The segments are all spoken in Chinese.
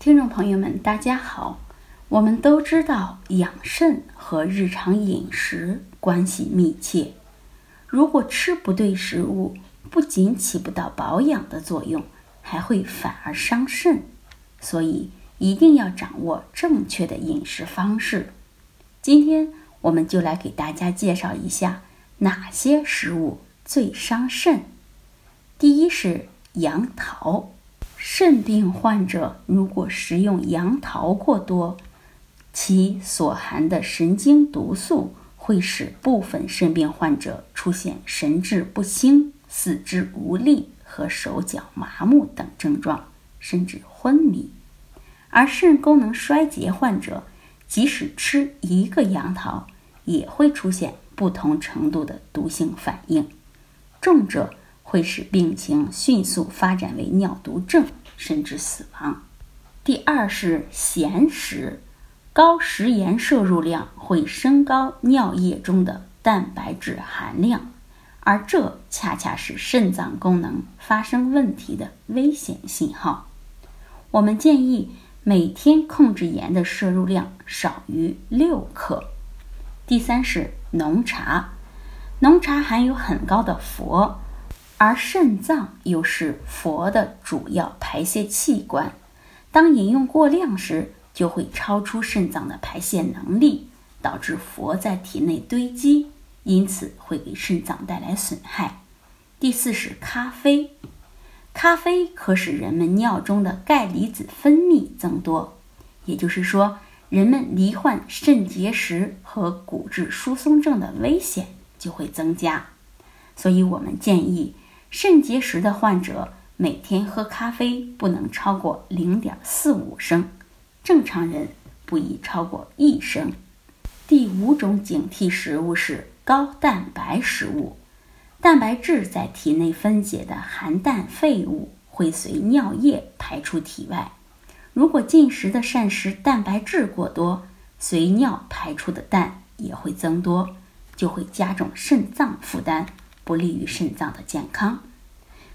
听众朋友们，大家好。我们都知道，养肾和日常饮食关系密切。如果吃不对食物，不仅起不到保养的作用，还会反而伤肾。所以，一定要掌握正确的饮食方式。今天，我们就来给大家介绍一下哪些食物最伤肾。第一是杨桃。肾病患者如果食用杨桃过多，其所含的神经毒素会使部分肾病患者出现神志不清、四肢无力和手脚麻木等症状，甚至昏迷。而肾功能衰竭患者，即使吃一个杨桃，也会出现不同程度的毒性反应，重者。会使病情迅速发展为尿毒症，甚至死亡。第二是咸食，高食盐摄入量会升高尿液中的蛋白质含量，而这恰恰是肾脏功能发生问题的危险信号。我们建议每天控制盐的摄入量少于六克。第三是浓茶，浓茶含有很高的氟。而肾脏又是佛的主要排泄器官，当饮用过量时，就会超出肾脏的排泄能力，导致佛在体内堆积，因此会给肾脏带来损害。第四是咖啡，咖啡可使人们尿中的钙离子分泌增多，也就是说，人们罹患肾结石和骨质疏松症的危险就会增加。所以我们建议。肾结石的患者每天喝咖啡不能超过零点四五升，正常人不宜超过一升。第五种警惕食物是高蛋白食物，蛋白质在体内分解的含氮废物会随尿液排出体外，如果进食的膳食蛋白质过多，随尿排出的氮也会增多，就会加重肾脏负担。不利于肾脏的健康。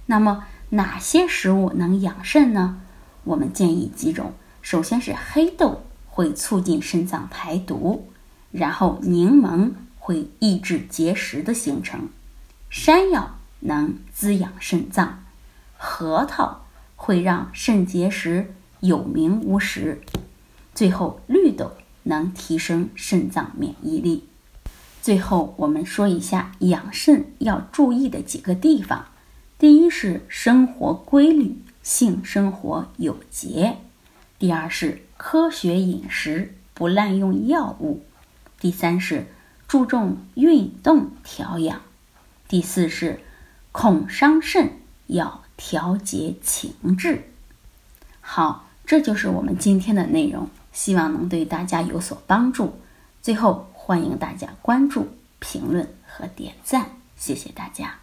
那么哪些食物能养肾呢？我们建议几种。首先是黑豆会促进肾脏排毒，然后柠檬会抑制结石的形成，山药能滋养肾脏，核桃会让肾结石有名无实，最后绿豆能提升肾脏免疫力。最后，我们说一下养肾要注意的几个地方。第一是生活规律，性生活有节；第二是科学饮食，不滥用药物；第三是注重运动调养；第四是恐伤肾，要调节情志。好，这就是我们今天的内容，希望能对大家有所帮助。最后。欢迎大家关注、评论和点赞，谢谢大家。